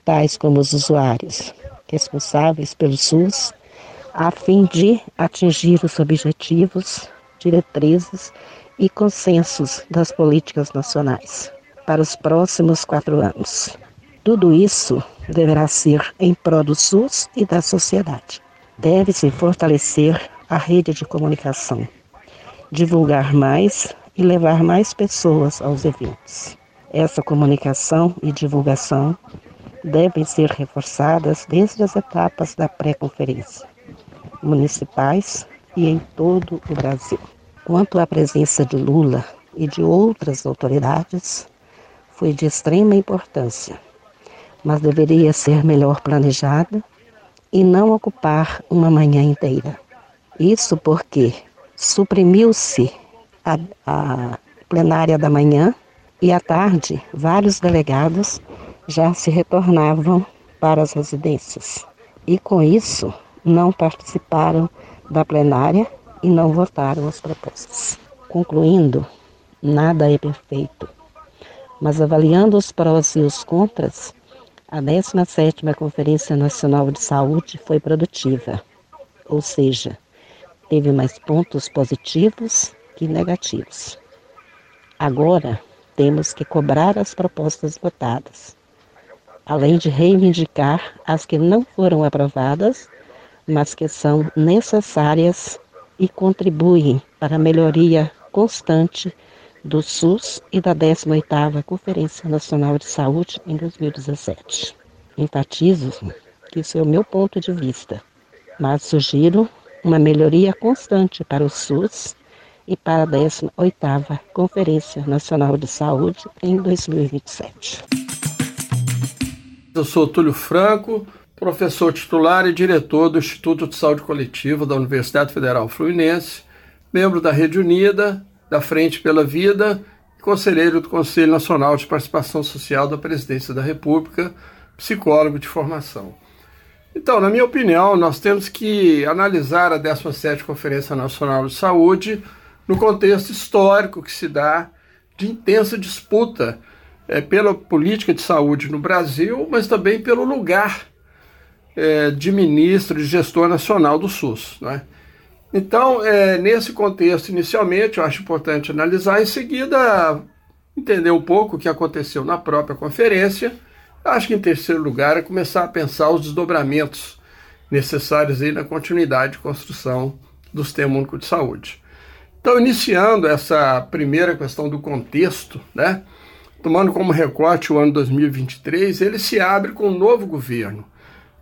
tais como os usuários, responsáveis pelo SUS, a fim de atingir os objetivos, diretrizes e consensos das políticas nacionais para os próximos quatro anos. Tudo isso deverá ser em prol do SUS e da sociedade. Deve-se fortalecer a rede de comunicação, divulgar mais e levar mais pessoas aos eventos. Essa comunicação e divulgação devem ser reforçadas desde as etapas da pré-conferência, municipais e em todo o Brasil. Quanto à presença de Lula e de outras autoridades, foi de extrema importância, mas deveria ser melhor planejada e não ocupar uma manhã inteira. Isso porque suprimiu-se a, a plenária da manhã e à tarde vários delegados já se retornavam para as residências. E com isso, não participaram da plenária e não votaram as propostas. Concluindo, nada é perfeito, mas avaliando os prós e os contras, a 17ª Conferência Nacional de Saúde foi produtiva, ou seja, teve mais pontos positivos que negativos. Agora, temos que cobrar as propostas votadas além de reivindicar as que não foram aprovadas, mas que são necessárias e contribuem para a melhoria constante do SUS e da 18ª Conferência Nacional de Saúde em 2017. Enfatizo que isso é o meu ponto de vista, mas sugiro uma melhoria constante para o SUS e para a 18ª Conferência Nacional de Saúde em 2027. Eu sou Túlio Franco, professor titular e diretor do Instituto de Saúde Coletiva da Universidade Federal Fluminense, membro da Rede Unida, da Frente pela Vida e conselheiro do Conselho Nacional de Participação Social da Presidência da República, psicólogo de formação. Então, na minha opinião, nós temos que analisar a 17ª Conferência Nacional de Saúde no contexto histórico que se dá de intensa disputa é, pela política de saúde no Brasil, mas também pelo lugar é, de ministro e gestor nacional do SUS. Né? Então, é, nesse contexto, inicialmente, eu acho importante analisar, em seguida, entender um pouco o que aconteceu na própria conferência. Acho que, em terceiro lugar, é começar a pensar os desdobramentos necessários aí na continuidade de construção do Sistema Único de Saúde. Então, iniciando essa primeira questão do contexto, né? Tomando como recorte o ano 2023, ele se abre com um novo governo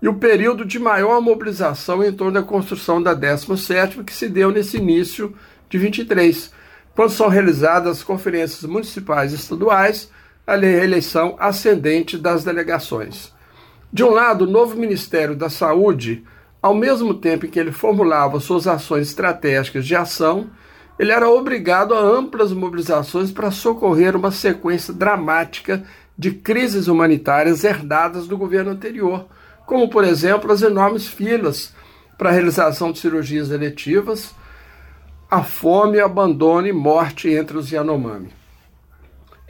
e o período de maior mobilização em torno da construção da 17ª que se deu nesse início de 23, quando são realizadas as conferências municipais e estaduais, a reeleição ascendente das delegações. De um lado, o novo Ministério da Saúde, ao mesmo tempo em que ele formulava suas ações estratégicas de ação, ele era obrigado a amplas mobilizações para socorrer uma sequência dramática de crises humanitárias herdadas do governo anterior, como, por exemplo, as enormes filas para a realização de cirurgias eletivas, a fome, abandono e morte entre os Yanomami.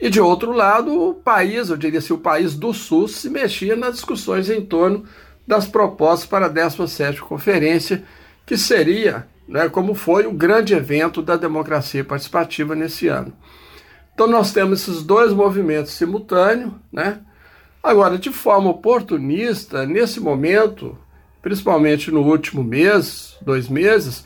E de outro lado, o país, eu diria assim, o país do Sul, se mexia nas discussões em torno das propostas para a 17ª conferência, que seria né, como foi o grande evento da democracia participativa nesse ano. Então nós temos esses dois movimentos simultâneos, né? Agora, de forma oportunista, nesse momento, principalmente no último mês, dois meses,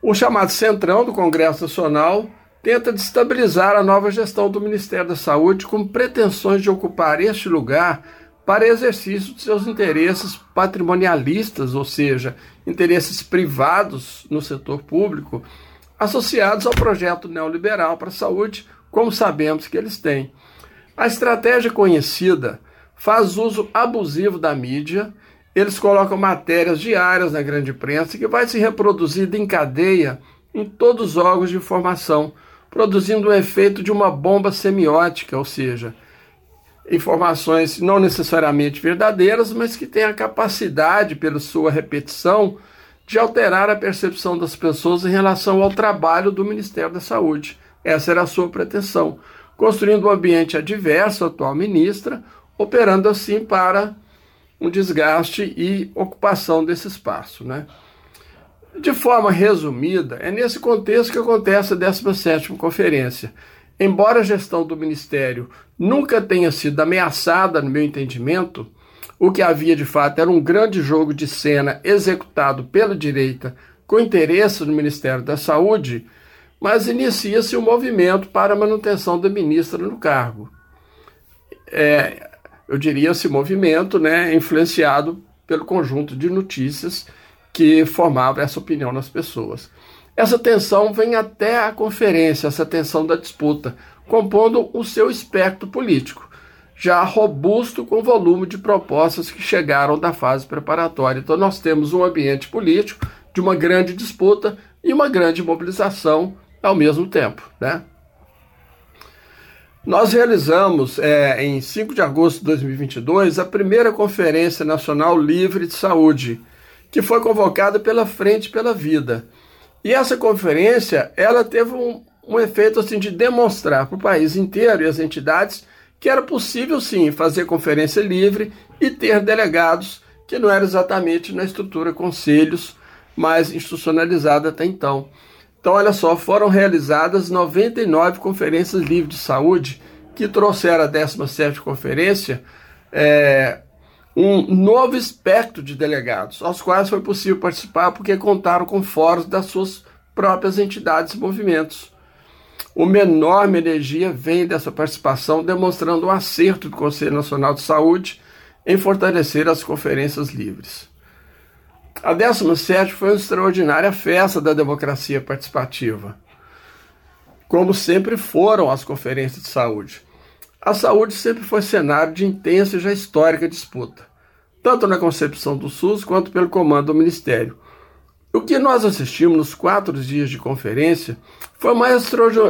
O chamado Centrão do Congresso Nacional tenta destabilizar a nova gestão do Ministério da Saúde com pretensões de ocupar este lugar para exercício de seus interesses patrimonialistas, ou seja, interesses privados no setor público, associados ao projeto neoliberal para a saúde, como sabemos que eles têm. A estratégia conhecida faz uso abusivo da mídia, eles colocam matérias diárias na grande imprensa que vai se reproduzir em cadeia em todos os órgãos de informação, produzindo o efeito de uma bomba semiótica, ou seja, informações não necessariamente verdadeiras, mas que têm a capacidade, pela sua repetição, de alterar a percepção das pessoas em relação ao trabalho do Ministério da Saúde. Essa era a sua pretensão, construindo um ambiente adverso à atual ministra, operando assim para um desgaste e ocupação desse espaço. Né? De forma resumida, é nesse contexto que acontece a 17ª conferência. Embora a gestão do Ministério nunca tenha sido ameaçada, no meu entendimento, o que havia de fato era um grande jogo de cena executado pela direita com interesse no Ministério da Saúde, mas inicia-se um movimento para a manutenção da ministra no cargo. É, eu diria esse movimento né, influenciado pelo conjunto de notícias que formava essa opinião nas pessoas. Essa tensão vem até a conferência, essa tensão da disputa, compondo o seu espectro político, já robusto com o volume de propostas que chegaram da fase preparatória. Então, nós temos um ambiente político de uma grande disputa e uma grande mobilização ao mesmo tempo. Né? Nós realizamos, é, em 5 de agosto de 2022, a primeira Conferência Nacional Livre de Saúde, que foi convocada pela Frente pela Vida. E essa conferência, ela teve um, um efeito assim de demonstrar para o país inteiro e as entidades que era possível sim fazer conferência livre e ter delegados que não era exatamente na estrutura conselhos mais institucionalizada até então. Então, olha só, foram realizadas 99 conferências livres de saúde que trouxeram a 17ª conferência é, um novo espectro de delegados, aos quais foi possível participar porque contaram com fóruns das suas próprias entidades e movimentos. Uma enorme energia vem dessa participação, demonstrando o um acerto do Conselho Nacional de Saúde em fortalecer as conferências livres. A 17 foi uma extraordinária festa da democracia participativa, como sempre foram as conferências de saúde. A saúde sempre foi cenário de intensa e já histórica disputa tanto na concepção do SUS quanto pelo comando do Ministério. O que nós assistimos nos quatro dias de conferência foi uma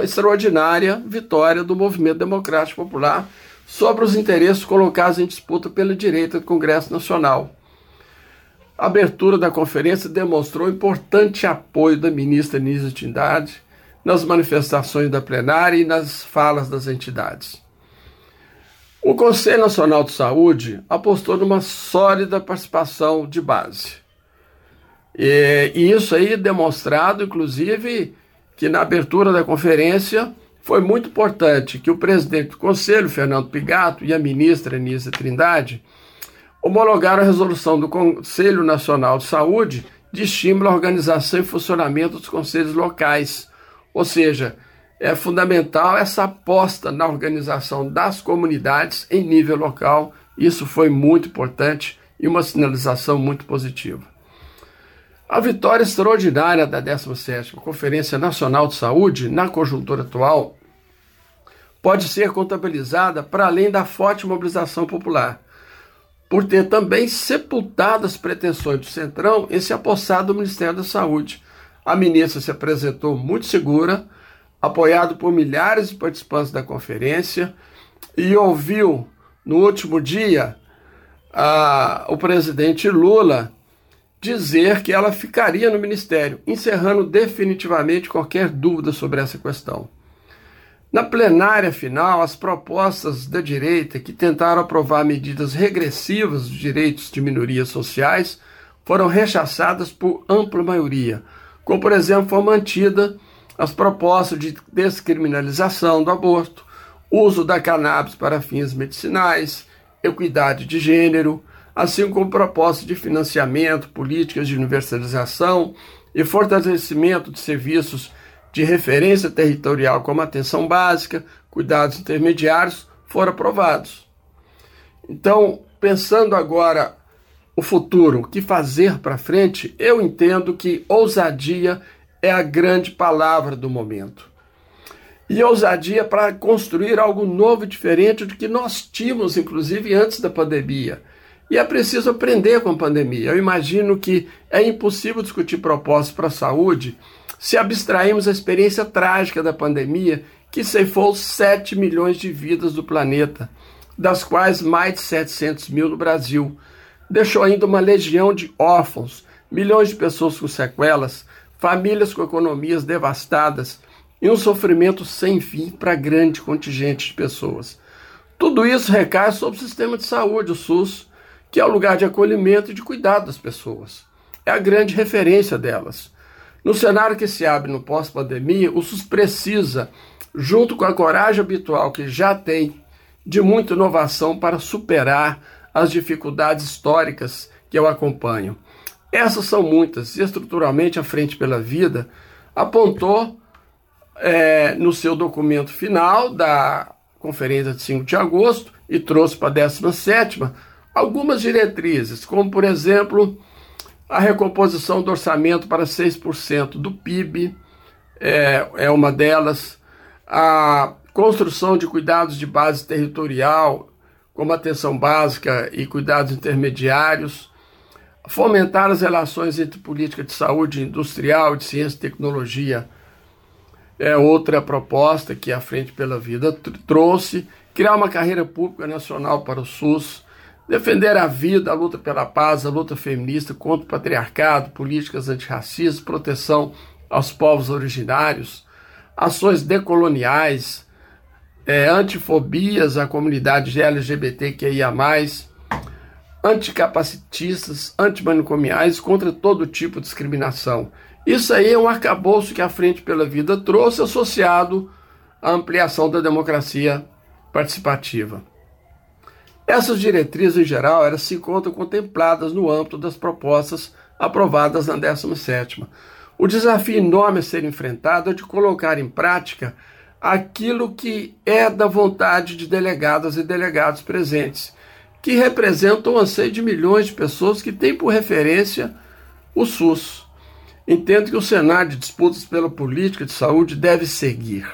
extraordinária vitória do movimento democrático popular sobre os interesses colocados em disputa pela direita do Congresso Nacional. A abertura da conferência demonstrou importante apoio da ministra Nízia Tindade nas manifestações da plenária e nas falas das entidades. O Conselho Nacional de Saúde apostou numa sólida participação de base. E, e isso aí demonstrado, inclusive, que na abertura da conferência foi muito importante que o presidente do Conselho, Fernando Pigato, e a ministra Anísia Trindade homologaram a resolução do Conselho Nacional de Saúde de estímulo à organização e funcionamento dos conselhos locais, ou seja, é fundamental essa aposta na organização das comunidades em nível local. Isso foi muito importante e uma sinalização muito positiva. A vitória extraordinária da 17ª Conferência Nacional de Saúde na conjuntura atual pode ser contabilizada para além da forte mobilização popular, por ter também sepultado as pretensões do Centrão em se apossar do Ministério da Saúde. A ministra se apresentou muito segura, apoiado por milhares de participantes da conferência, e ouviu no último dia a, o presidente Lula dizer que ela ficaria no ministério, encerrando definitivamente qualquer dúvida sobre essa questão. Na plenária final, as propostas da direita que tentaram aprovar medidas regressivas dos direitos de minorias sociais foram rechaçadas por ampla maioria, como por exemplo foi mantida as propostas de descriminalização do aborto, uso da cannabis para fins medicinais, equidade de gênero, assim como propostas de financiamento, políticas de universalização e fortalecimento de serviços de referência territorial como atenção básica, cuidados intermediários, foram aprovados. Então, pensando agora o futuro, o que fazer para frente, eu entendo que ousadia é a grande palavra do momento. E ousadia para construir algo novo e diferente do que nós tínhamos, inclusive antes da pandemia. E é preciso aprender com a pandemia. Eu imagino que é impossível discutir propósitos para a saúde se abstrairmos a experiência trágica da pandemia que ceifou 7 milhões de vidas do planeta, das quais mais de 700 mil no Brasil. Deixou ainda uma legião de órfãos, milhões de pessoas com sequelas, famílias com economias devastadas e um sofrimento sem fim para grande contingente de pessoas. Tudo isso recai sobre o sistema de saúde, o SUS, que é o lugar de acolhimento e de cuidado das pessoas. É a grande referência delas. No cenário que se abre no pós-pandemia, o SUS precisa, junto com a coragem habitual que já tem, de muita inovação para superar as dificuldades históricas que eu acompanho. Essas são muitas, e estruturalmente a Frente pela Vida apontou é, no seu documento final da conferência de 5 de agosto e trouxe para a 17 algumas diretrizes, como por exemplo a recomposição do orçamento para 6% do PIB, é, é uma delas, a construção de cuidados de base territorial, como atenção básica e cuidados intermediários, fomentar as relações entre política de saúde industrial, de ciência e tecnologia. É outra proposta que a Frente pela Vida trouxe, criar uma carreira pública nacional para o SUS, defender a vida, a luta pela paz, a luta feminista contra o patriarcado, políticas antirracistas, proteção aos povos originários, ações decoloniais, é, antifobias à comunidade LGBTQIA+, anticapacitistas, antimanicomiais, contra todo tipo de discriminação. Isso aí é um arcabouço que a Frente pela Vida trouxe associado à ampliação da democracia participativa. Essas diretrizes, em geral, elas se encontram contempladas no âmbito das propostas aprovadas na 17ª. O desafio enorme a ser enfrentado é de colocar em prática aquilo que é da vontade de delegadas e delegados presentes, que representam o anseio de milhões de pessoas que têm por referência o SUS. Entendo que o cenário de disputas pela política de saúde deve seguir.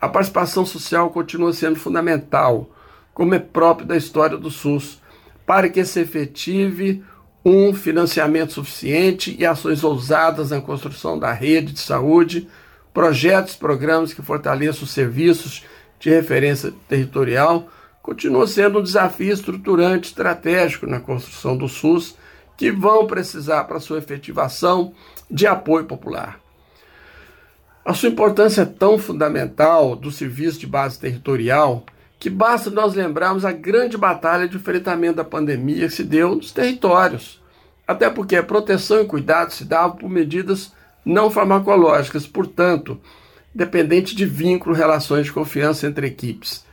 A participação social continua sendo fundamental, como é próprio da história do SUS, para que se efetive um financiamento suficiente e ações ousadas na construção da rede de saúde, projetos, programas que fortaleçam os serviços de referência territorial, continua sendo um desafio estruturante estratégico na construção do SUS, que vão precisar para sua efetivação de apoio popular. A sua importância é tão fundamental do serviço de base territorial que basta nós lembrarmos a grande batalha de enfrentamento da pandemia que se deu nos territórios. Até porque a proteção e cuidado se davam por medidas não farmacológicas, portanto, dependente de vínculo, relações de confiança entre equipes.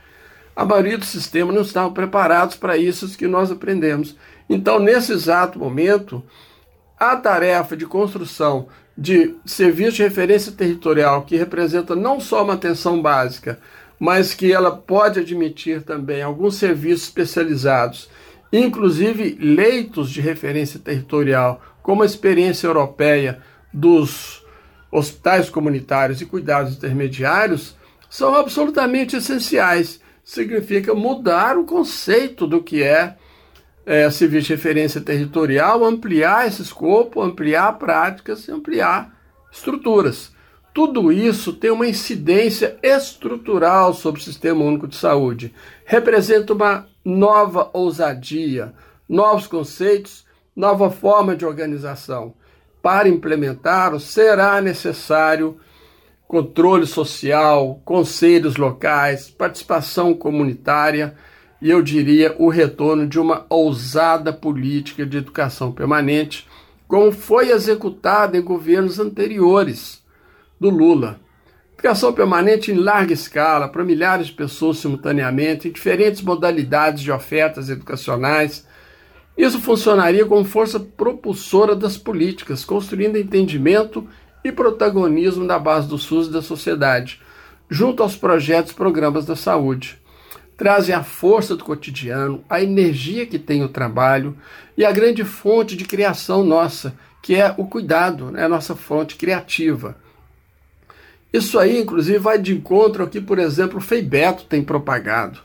A maioria dos sistemas não estavam preparados para isso que nós aprendemos. Então, nesse exato momento, a tarefa de construção de serviço de referência territorial, que representa não só uma atenção básica, mas que ela pode admitir também alguns serviços especializados, inclusive leitos de referência territorial, como a experiência europeia dos hospitais comunitários e cuidados intermediários, são absolutamente essenciais. Significa mudar o conceito do que é é, serviço de referência territorial, ampliar esse escopo, ampliar práticas e ampliar estruturas. Tudo isso tem uma incidência estrutural sobre o Sistema Único de Saúde. Representa uma nova ousadia, novos conceitos, nova forma de organização. Para implementá-lo, será necessário controle social, conselhos locais, participação comunitária e eu diria o retorno de uma ousada política de educação permanente, como foi executada em governos anteriores do Lula. Educação permanente em larga escala, para milhares de pessoas simultaneamente, em diferentes modalidades de ofertas educacionais, Isso funcionaria como força propulsora das políticas, construindo entendimento e protagonismo da base do SUS e da sociedade, junto aos projetos e programas da saúde. Trazem a força do cotidiano, a energia que tem o trabalho e a grande fonte de criação nossa, que é o cuidado, né, a nossa fonte criativa. Isso aí, inclusive, vai de encontro ao que, por exemplo, o Feibeto tem propagado,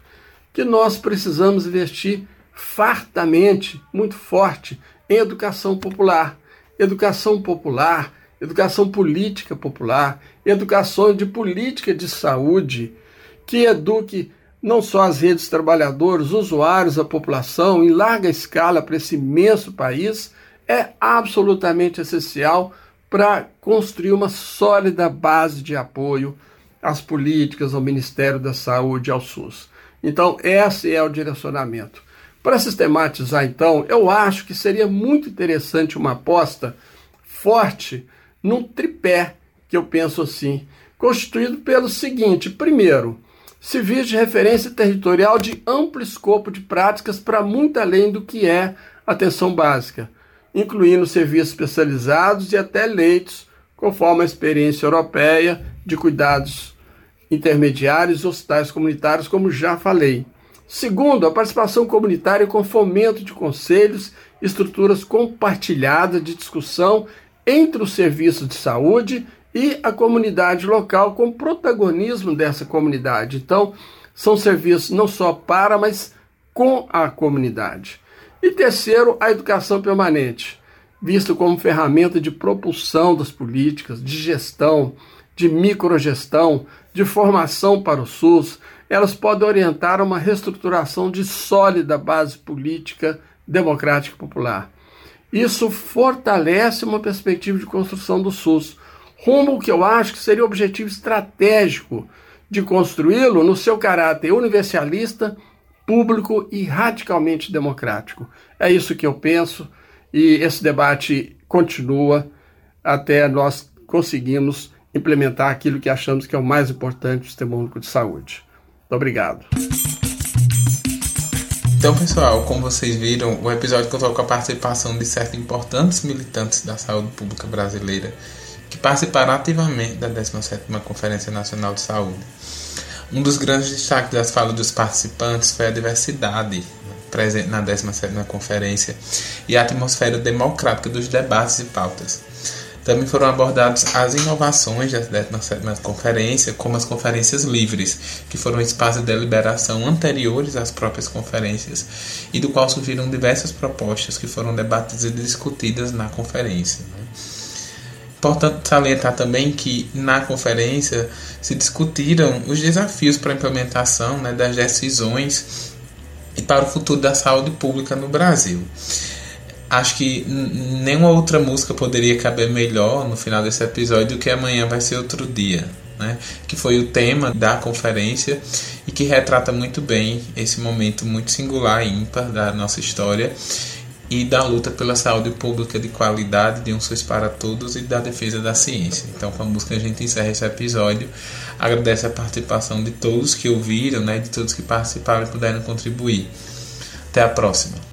que nós precisamos investir fartamente, muito forte, em educação popular. Educação popular, educação política popular, educação de política de saúde, que eduque não só as redes trabalhadoras, usuários, a população, em larga escala para esse imenso país, é absolutamente essencial para construir uma sólida base de apoio às políticas, ao Ministério da Saúde, ao SUS. Então, esse é o direcionamento. Para sistematizar, então, eu acho que seria muito interessante uma aposta forte num tripé, que eu penso assim, constituído pelo seguinte: primeiro, civis de referência territorial de amplo escopo de práticas para muito além do que é atenção básica incluindo serviços especializados e até leitos, conforme a experiência europeia de cuidados intermediários e hospitais comunitários, como já falei. Segundo, a participação comunitária com fomento de conselhos, estruturas compartilhadas de discussão entre os serviços de saúde e a comunidade local, com protagonismo dessa comunidade. Então, são serviços não só para, mas com a comunidade. E terceiro, a educação permanente, visto como ferramenta de propulsão das políticas, de gestão, de microgestão, de formação para o SUS, elas podem orientar uma reestruturação de sólida base política democrática popular. Isso fortalece uma perspectiva de construção do SUS, rumo que eu acho que seria o objetivo estratégico de construí-lo no seu caráter universalista público e radicalmente democrático. É isso que eu penso e esse debate continua até nós conseguirmos implementar aquilo que achamos que é o mais importante do sistema único de saúde. Muito obrigado. Então, pessoal, como vocês viram, o episódio contou com a participação de certos importantes militantes da saúde pública brasileira que participaram ativamente da 17ª Conferência Nacional de Saúde. Um dos grandes destaques das falas dos participantes foi a diversidade presente na 17ª conferência e a atmosfera democrática dos debates e pautas. Também foram abordadas as inovações 17ª conferência, como as conferências livres, que foram espaços de deliberação anteriores às próprias conferências e do qual surgiram diversas propostas que foram debatidas e discutidas na conferência. Né? Importante salientar também que na conferência se discutiram os desafios para a implementação né, das decisões e para o futuro da saúde pública no Brasil. Acho que nenhuma outra música poderia caber melhor no final desse episódio do que Amanhã Vai Ser Outro Dia, né? que foi o tema da conferência e que retrata muito bem esse momento muito singular e ímpar da nossa história e da luta pela saúde pública de qualidade, de um SUS para todos e da defesa da ciência. Então, com a música a gente encerra esse episódio. Agradeço a participação de todos que ouviram, né, de todos que participaram e puderam contribuir. Até a próxima.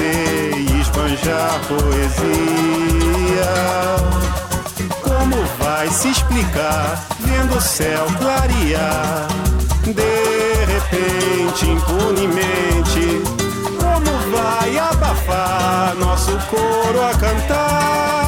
e esbanjar poesia. Como vai se explicar vendo o céu clarear? De repente, impunemente, como vai abafar nosso coro a cantar